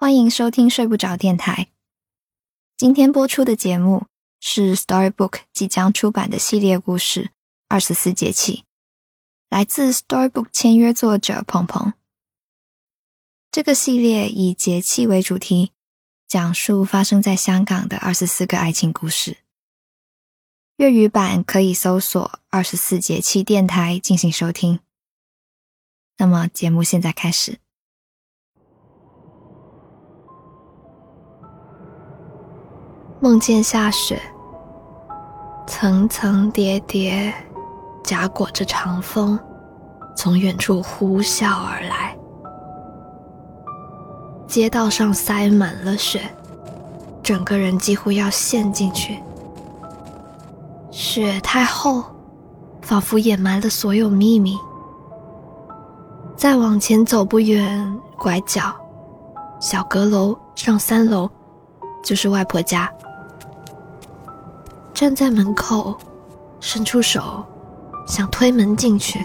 欢迎收听睡不着电台。今天播出的节目是 Storybook 即将出版的系列故事《二十四节气》，来自 Storybook 签约作者鹏鹏。这个系列以节气为主题，讲述发生在香港的二十四个爱情故事。粤语版可以搜索“二十四节气电台”进行收听。那么，节目现在开始。梦见下雪，层层叠叠，夹裹着长风，从远处呼啸而来。街道上塞满了雪，整个人几乎要陷进去。雪太厚，仿佛掩埋了所有秘密。再往前走不远，拐角，小阁楼上三楼，就是外婆家。站在门口，伸出手，想推门进去，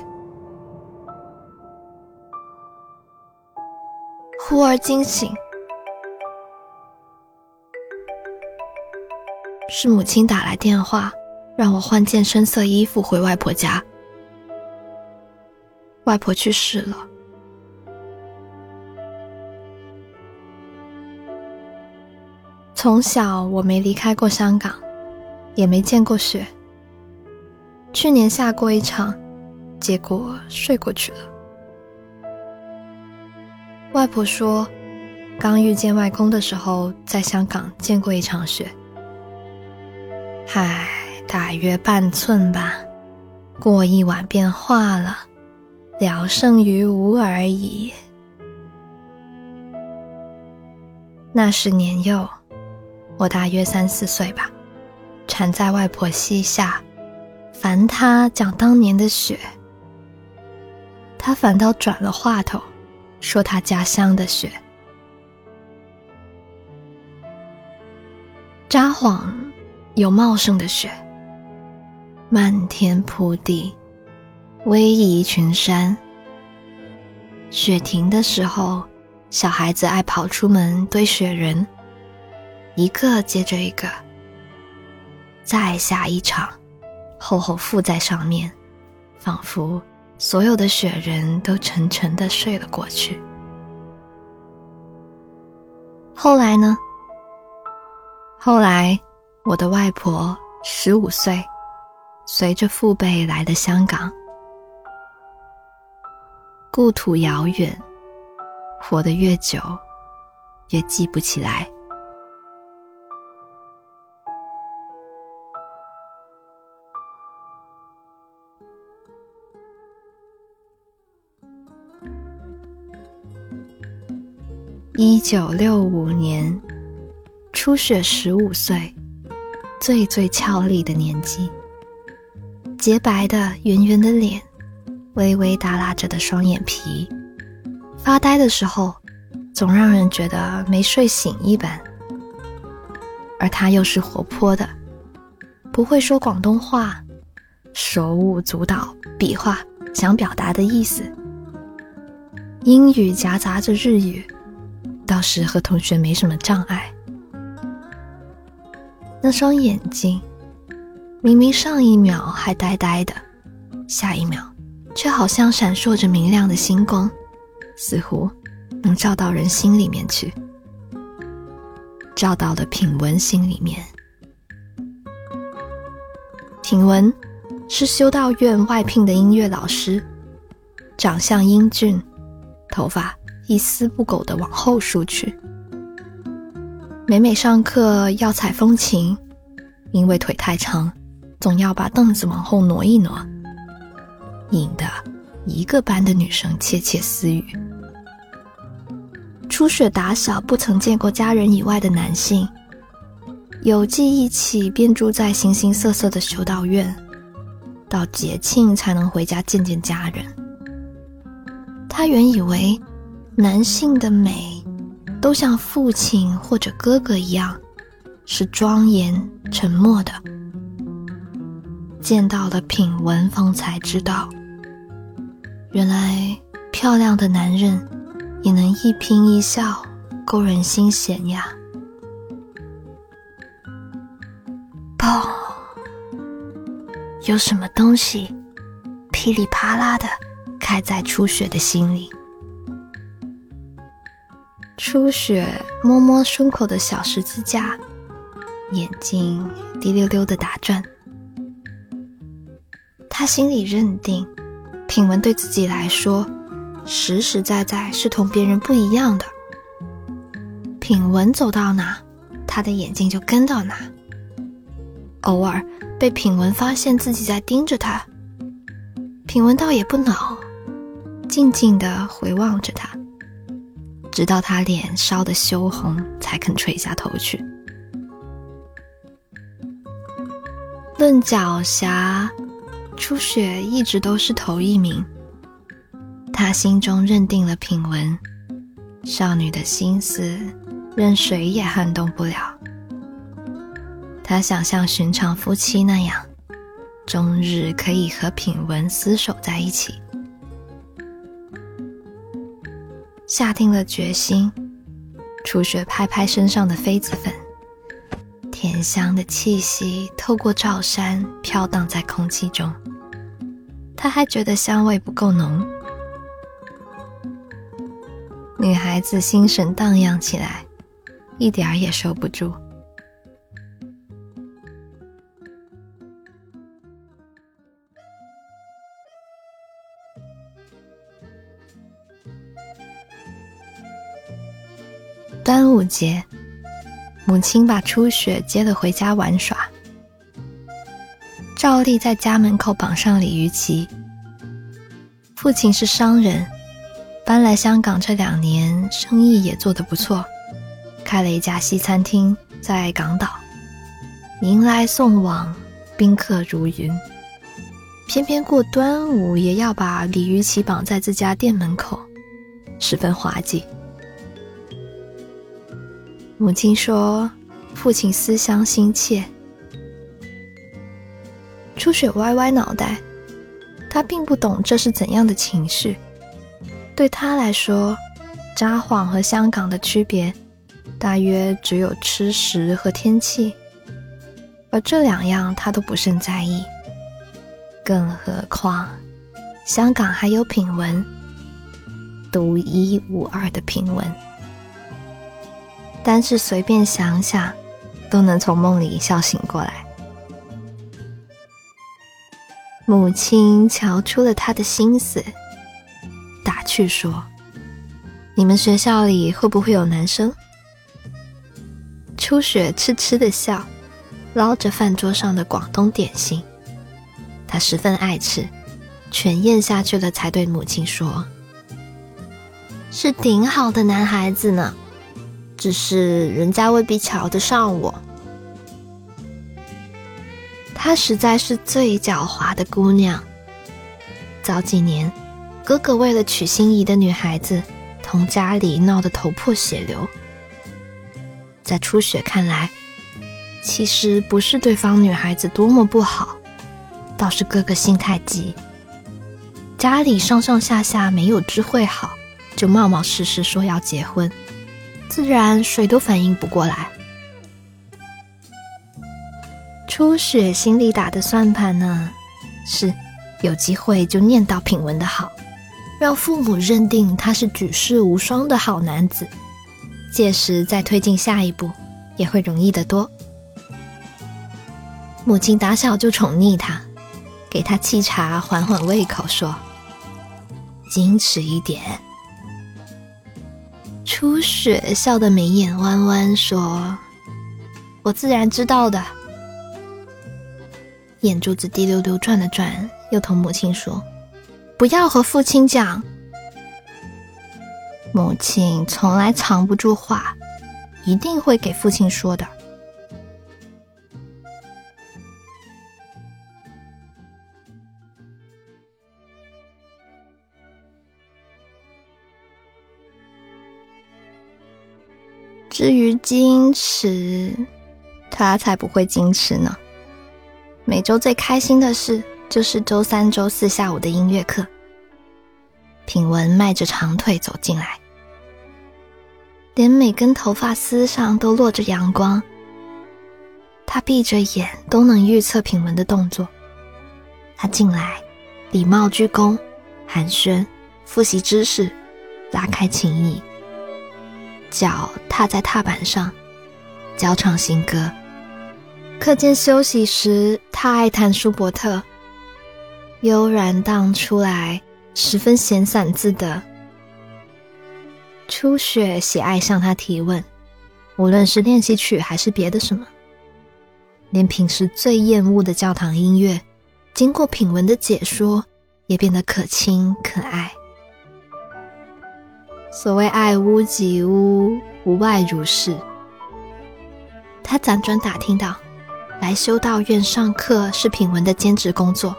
忽而惊醒，是母亲打来电话，让我换件深色衣服回外婆家。外婆去世了。从小我没离开过香港。也没见过雪。去年下过一场，结果睡过去了。外婆说，刚遇见外公的时候，在香港见过一场雪。唉，大约半寸吧，过一晚便化了，聊胜于无而已。那时年幼，我大约三四岁吧。缠在外婆膝下，烦她讲当年的雪。她反倒转了话头，说她家乡的雪。札幌有茂盛的雪，漫天铺地，逶迤群山。雪停的时候，小孩子爱跑出门堆雪人，一个接着一个。再下一场，厚厚覆在上面，仿佛所有的雪人都沉沉的睡了过去。后来呢？后来，我的外婆十五岁，随着父辈来的香港，故土遥远，活得越久，越记不起来。一九六五年，初雪十五岁，最最俏丽的年纪。洁白的圆圆的脸，微微耷拉着的双眼皮，发呆的时候，总让人觉得没睡醒一般。而他又是活泼的，不会说广东话，手舞足蹈比划想表达的意思，英语夹杂着日语。倒是和同学没什么障碍。那双眼睛，明明上一秒还呆呆的，下一秒却好像闪烁着明亮的星光，似乎能照到人心里面去，照到了品文心里面。品文是修道院外聘的音乐老师，长相英俊，头发。一丝不苟的往后梳去。每每上课要踩风琴，因为腿太长，总要把凳子往后挪一挪，引得一个班的女生窃窃私语。初雪打小不曾见过家人以外的男性，有记忆起便住在形形色色的修道院，到节庆才能回家见见家人。他原以为。男性的美，都像父亲或者哥哥一样，是庄严沉默的。见到了品文，方才知道，原来漂亮的男人也能一颦一笑勾人心弦呀！砰！有什么东西噼里啪啦的开在初雪的心里。初雪摸摸胸口的小十字架，眼睛滴溜溜的打转。他心里认定，品文对自己来说，实实在在是同别人不一样的。品文走到哪，他的眼睛就跟到哪。偶尔被品文发现自己在盯着他，品文倒也不恼，静静的回望着他，直到他脸烧得羞红，才肯垂下头去。论狡黠。初雪一直都是头一名，他心中认定了品文，少女的心思任谁也撼动不了。他想像寻常夫妻那样，终日可以和品文厮守在一起。下定了决心，初雪拍拍身上的痱子粉。甜香的气息透过罩衫飘荡在空气中，他还觉得香味不够浓。女孩子心神荡漾起来，一点儿也收不住。端午节。母亲把初雪接了回家玩耍，照例在家门口绑上鲤鱼旗。父亲是商人，搬来香港这两年，生意也做得不错，开了一家西餐厅在港岛，迎来送往，宾客如云。偏偏过端午也要把鲤鱼旗绑在自家店门口，十分滑稽。母亲说：“父亲思乡心切。”初雪歪歪脑袋，他并不懂这是怎样的情绪。对他来说，札幌和香港的区别，大约只有吃食和天气，而这两样他都不甚在意。更何况，香港还有品文，独一无二的品文。但是随便想想，都能从梦里笑醒过来。母亲瞧出了他的心思，打趣说：“你们学校里会不会有男生？”初雪痴痴的笑，捞着饭桌上的广东点心，他十分爱吃，全咽下去了，才对母亲说：“是顶好的男孩子呢。”只是人家未必瞧得上我。她实在是最狡猾的姑娘。早几年，哥哥为了娶心仪的女孩子，同家里闹得头破血流。在初雪看来，其实不是对方女孩子多么不好，倒是哥哥心太急，家里上上下下没有知会好，就冒冒失失说要结婚。自然谁都反应不过来。初雪心里打的算盘呢，是有机会就念叨品文的好，让父母认定他是举世无双的好男子，届时再推进下一步也会容易得多。母亲打小就宠溺他，给他沏茶缓缓胃口，说：“矜持一点。”初雪笑得眉眼弯弯，说：“我自然知道的。”眼珠子滴溜溜转了转，又同母亲说：“不要和父亲讲。”母亲从来藏不住话，一定会给父亲说的。至于矜持，他才不会矜持呢。每周最开心的事就是周三、周四下午的音乐课。品文迈着长腿走进来，连每根头发丝上都落着阳光。他闭着眼都能预测品文的动作。他进来，礼貌鞠躬，寒暄，复习知识，拉开情谊。脚踏在踏板上，教唱新歌。课间休息时，他爱弹舒伯特，悠然荡出来，十分闲散自得。初雪喜爱向他提问，无论是练习曲还是别的什么，连平时最厌恶的教堂音乐，经过品文的解说，也变得可亲可爱。所谓爱屋及乌，无外如是。他辗转打听到，来修道院上课是品文的兼职工作。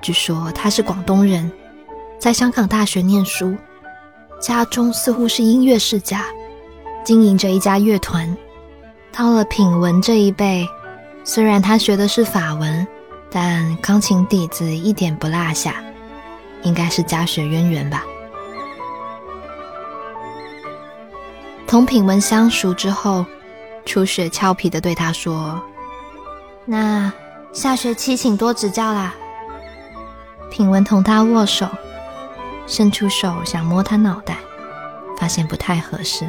据说他是广东人，在香港大学念书。家中似乎是音乐世家，经营着一家乐团。到了品文这一辈，虽然他学的是法文，但钢琴底子一点不落下，应该是家学渊源吧。同品文相熟之后，初雪俏皮的对他说：“那下学期请多指教啦。”品文同他握手。伸出手想摸他脑袋，发现不太合适，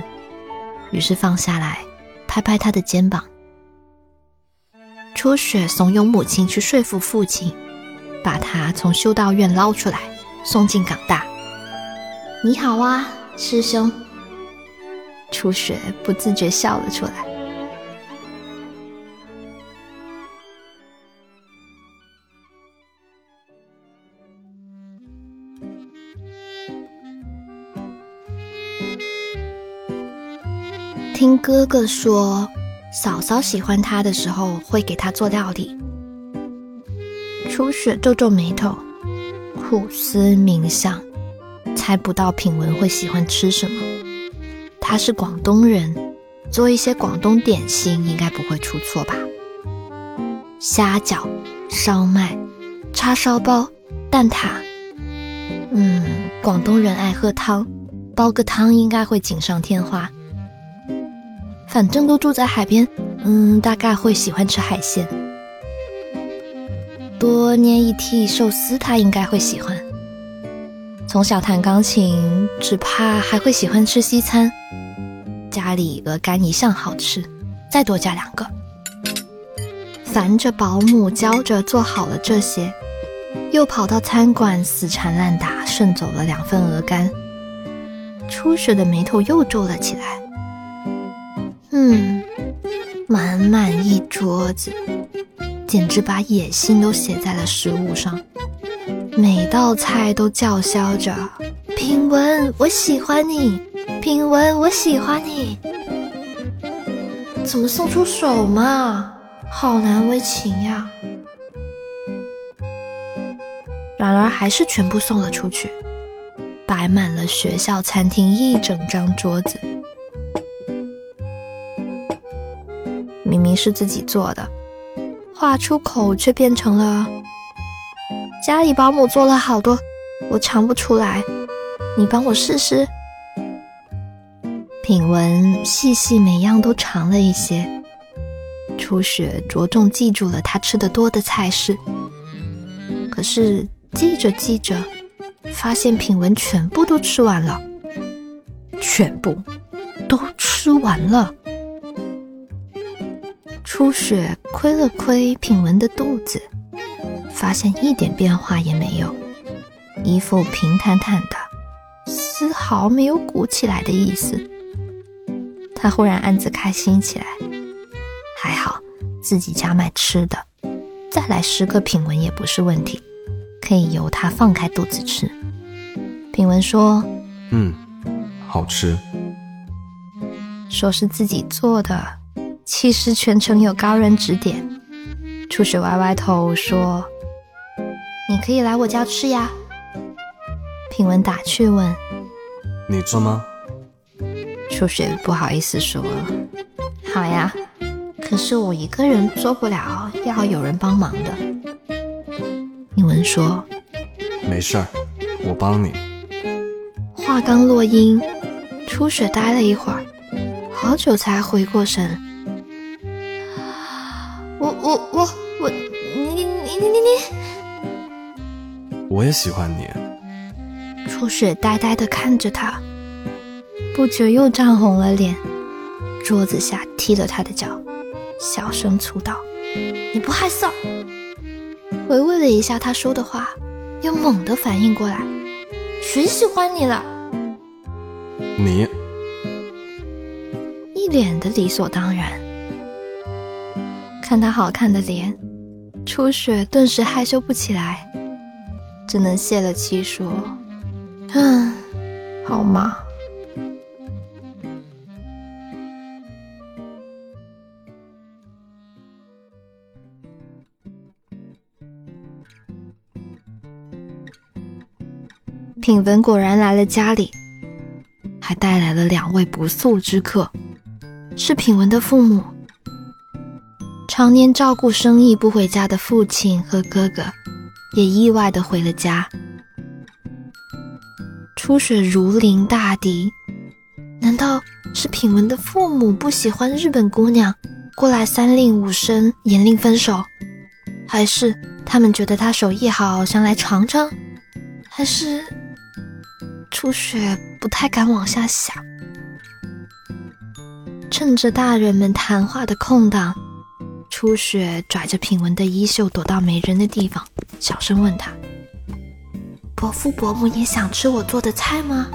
于是放下来，拍拍他的肩膀。初雪怂恿母亲去说服父亲，把他从修道院捞出来，送进港大。你好啊，师兄。初雪不自觉笑了出来。听哥哥说，嫂嫂喜欢他的时候会给他做料理。初雪皱皱眉头，苦思冥想，猜不到品文会喜欢吃什么。他是广东人，做一些广东点心应该不会出错吧？虾饺、烧麦、叉烧包、蛋挞。嗯，广东人爱喝汤，煲个汤应该会锦上添花。反正都住在海边，嗯，大概会喜欢吃海鲜。多捏一屉寿司，他应该会喜欢。从小弹钢琴，只怕还会喜欢吃西餐。家里鹅肝一向好吃，再多加两个。烦着保姆教着做好了这些，又跑到餐馆死缠烂打，顺走了两份鹅肝。初雪的眉头又皱了起来。嗯，满满一桌子，简直把野心都写在了食物上。每道菜都叫嚣着：“品文，我喜欢你；品文，我喜欢你。”怎么送出手嘛？好难为情呀！然而还是全部送了出去，摆满了学校餐厅一整张桌子。明明是自己做的，话出口却变成了家里保姆做了好多，我尝不出来，你帮我试试。品文细细每样都尝了一些，初雪着重记住了他吃的多的菜式。可是记着记着，发现品文全部都吃完了，全部都吃完了。初雪窥了窥品文的肚子，发现一点变化也没有，一副平坦坦的，丝毫没有鼓起来的意思。他忽然暗自开心起来，还好自己家卖吃的，再来十个品文也不是问题，可以由他放开肚子吃。品文说：“嗯，好吃。”说是自己做的。其实全程有高人指点，初雪歪歪头说：“你可以来我家吃呀。”品文打趣问：“你做吗？”初雪不好意思说：“好呀，可是我一个人做不了，要有人帮忙的。”品文说：“没事儿，我帮你。”话刚落音，初初雪呆了一会儿，好久才回过神。我我我我，也喜欢你。初雪呆呆的看着他，不觉又涨红了脸，桌子下踢了他的脚，小声粗道：“你不害臊？”回味了一下他说的话，又猛地反应过来：“谁喜欢你了？”你一脸的理所当然。看他好看的脸，初雪顿时害羞不起来，只能泄了气说：“嗯，好嘛。”品文果然来了家里。还带来了两位不速之客，是品文的父母。常年照顾生意不回家的父亲和哥哥，也意外的回了家。初雪如临大敌，难道是品文的父母不喜欢日本姑娘，过来三令五申严令分手？还是他们觉得他手艺好，想来尝尝？还是？初雪不太敢往下想，趁着大人们谈话的空档，初雪拽着品文的衣袖，躲到没人的地方，小声问他：“伯父伯母也想吃我做的菜吗？”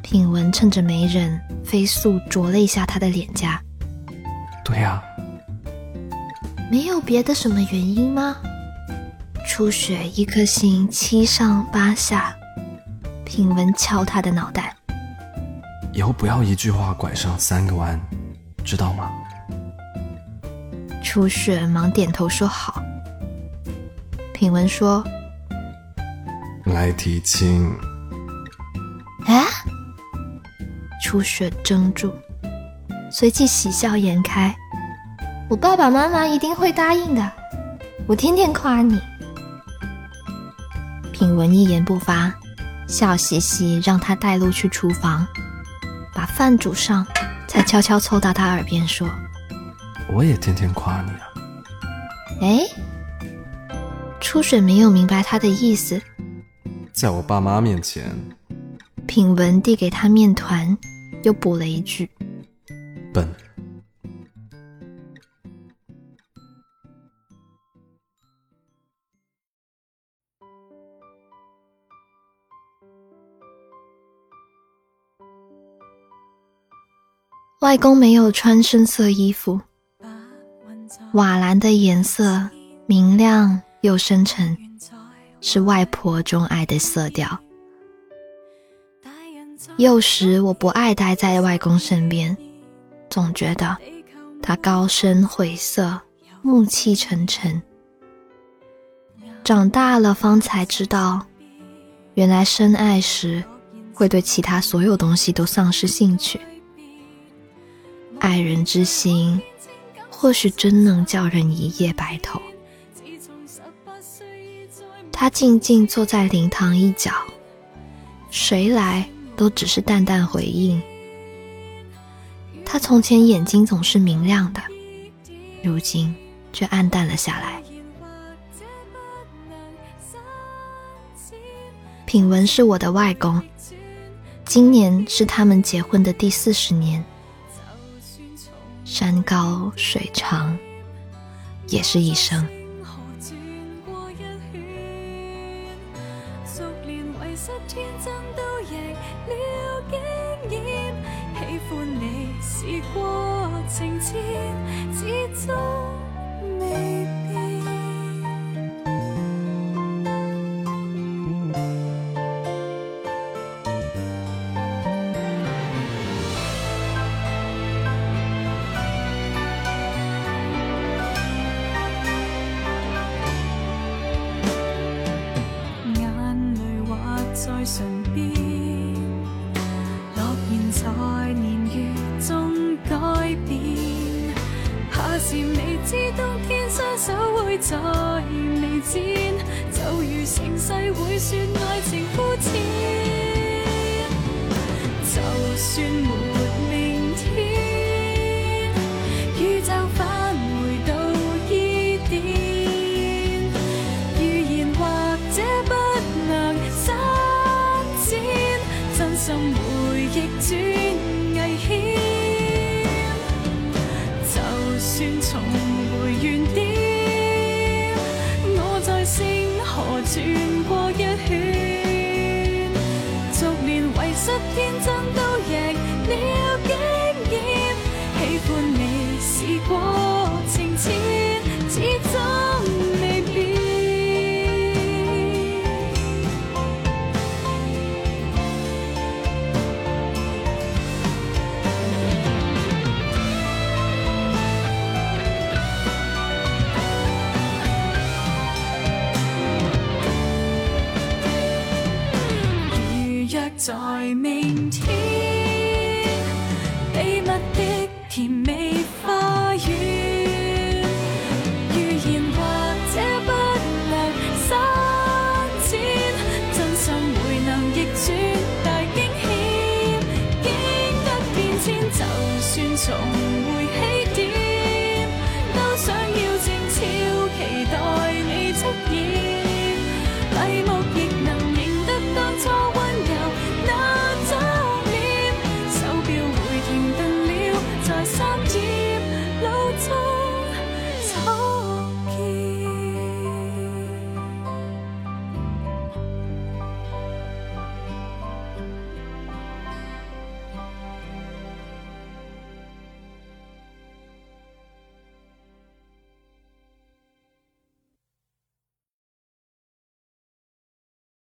品文趁着没人，飞速啄了一下他的脸颊：“对呀。”没有别的什么原因吗？初雪一颗心七上八下。品文敲他的脑袋，以后不要一句话拐上三个弯，知道吗？初雪忙点头说好。品文说：“来提亲。”啊！初雪怔住，随即喜笑颜开：“我爸爸妈妈一定会答应的，我天天夸你。”品文一言不发。笑嘻嘻，让他带路去厨房，把饭煮上，才悄悄凑到他耳边说：“我也天天夸你啊。”哎，初雪没有明白他的意思，在我爸妈面前，品文递给他面团，又补了一句：“笨。”外公没有穿深色衣服，瓦蓝的颜色明亮又深沉，是外婆钟爱的色调。幼时我不爱待在外公身边，总觉得他高深晦涩，暮气沉沉。长大了方才知道，原来深爱时会对其他所有东西都丧失兴趣。爱人之心，或许真能叫人一夜白头。他静静坐在灵堂一角，谁来都只是淡淡回应。他从前眼睛总是明亮的，如今却暗淡了下来。品文是我的外公，今年是他们结婚的第四十年。山高水长，也是一生。天真都赢了经验，喜欢你是过情牵，始终未。成